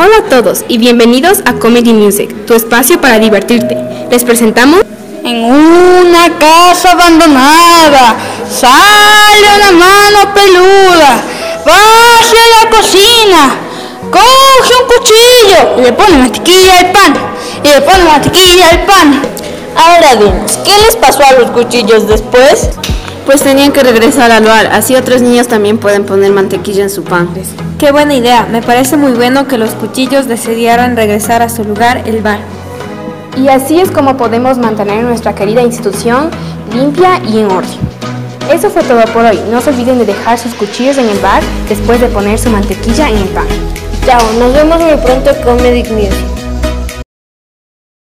Hola a todos y bienvenidos a Comedy Music, tu espacio para divertirte. Les presentamos... En una casa abandonada sale una mano peluda, va hacia la cocina, coge un cuchillo, le pone mantequilla al pan, y le pone mantequilla al pan. Ahora dinos, ¿qué les pasó a los cuchillos después? Pues tenían que regresar al bar, así otros niños también pueden poner mantequilla en su pan. Qué buena idea, me parece muy bueno que los cuchillos decidieran regresar a su lugar, el bar. Y así es como podemos mantener nuestra querida institución limpia y en orden. Eso fue todo por hoy. No se olviden de dejar sus cuchillos en el bar después de poner su mantequilla en el pan. Chao, nos vemos muy pronto con Medic Music.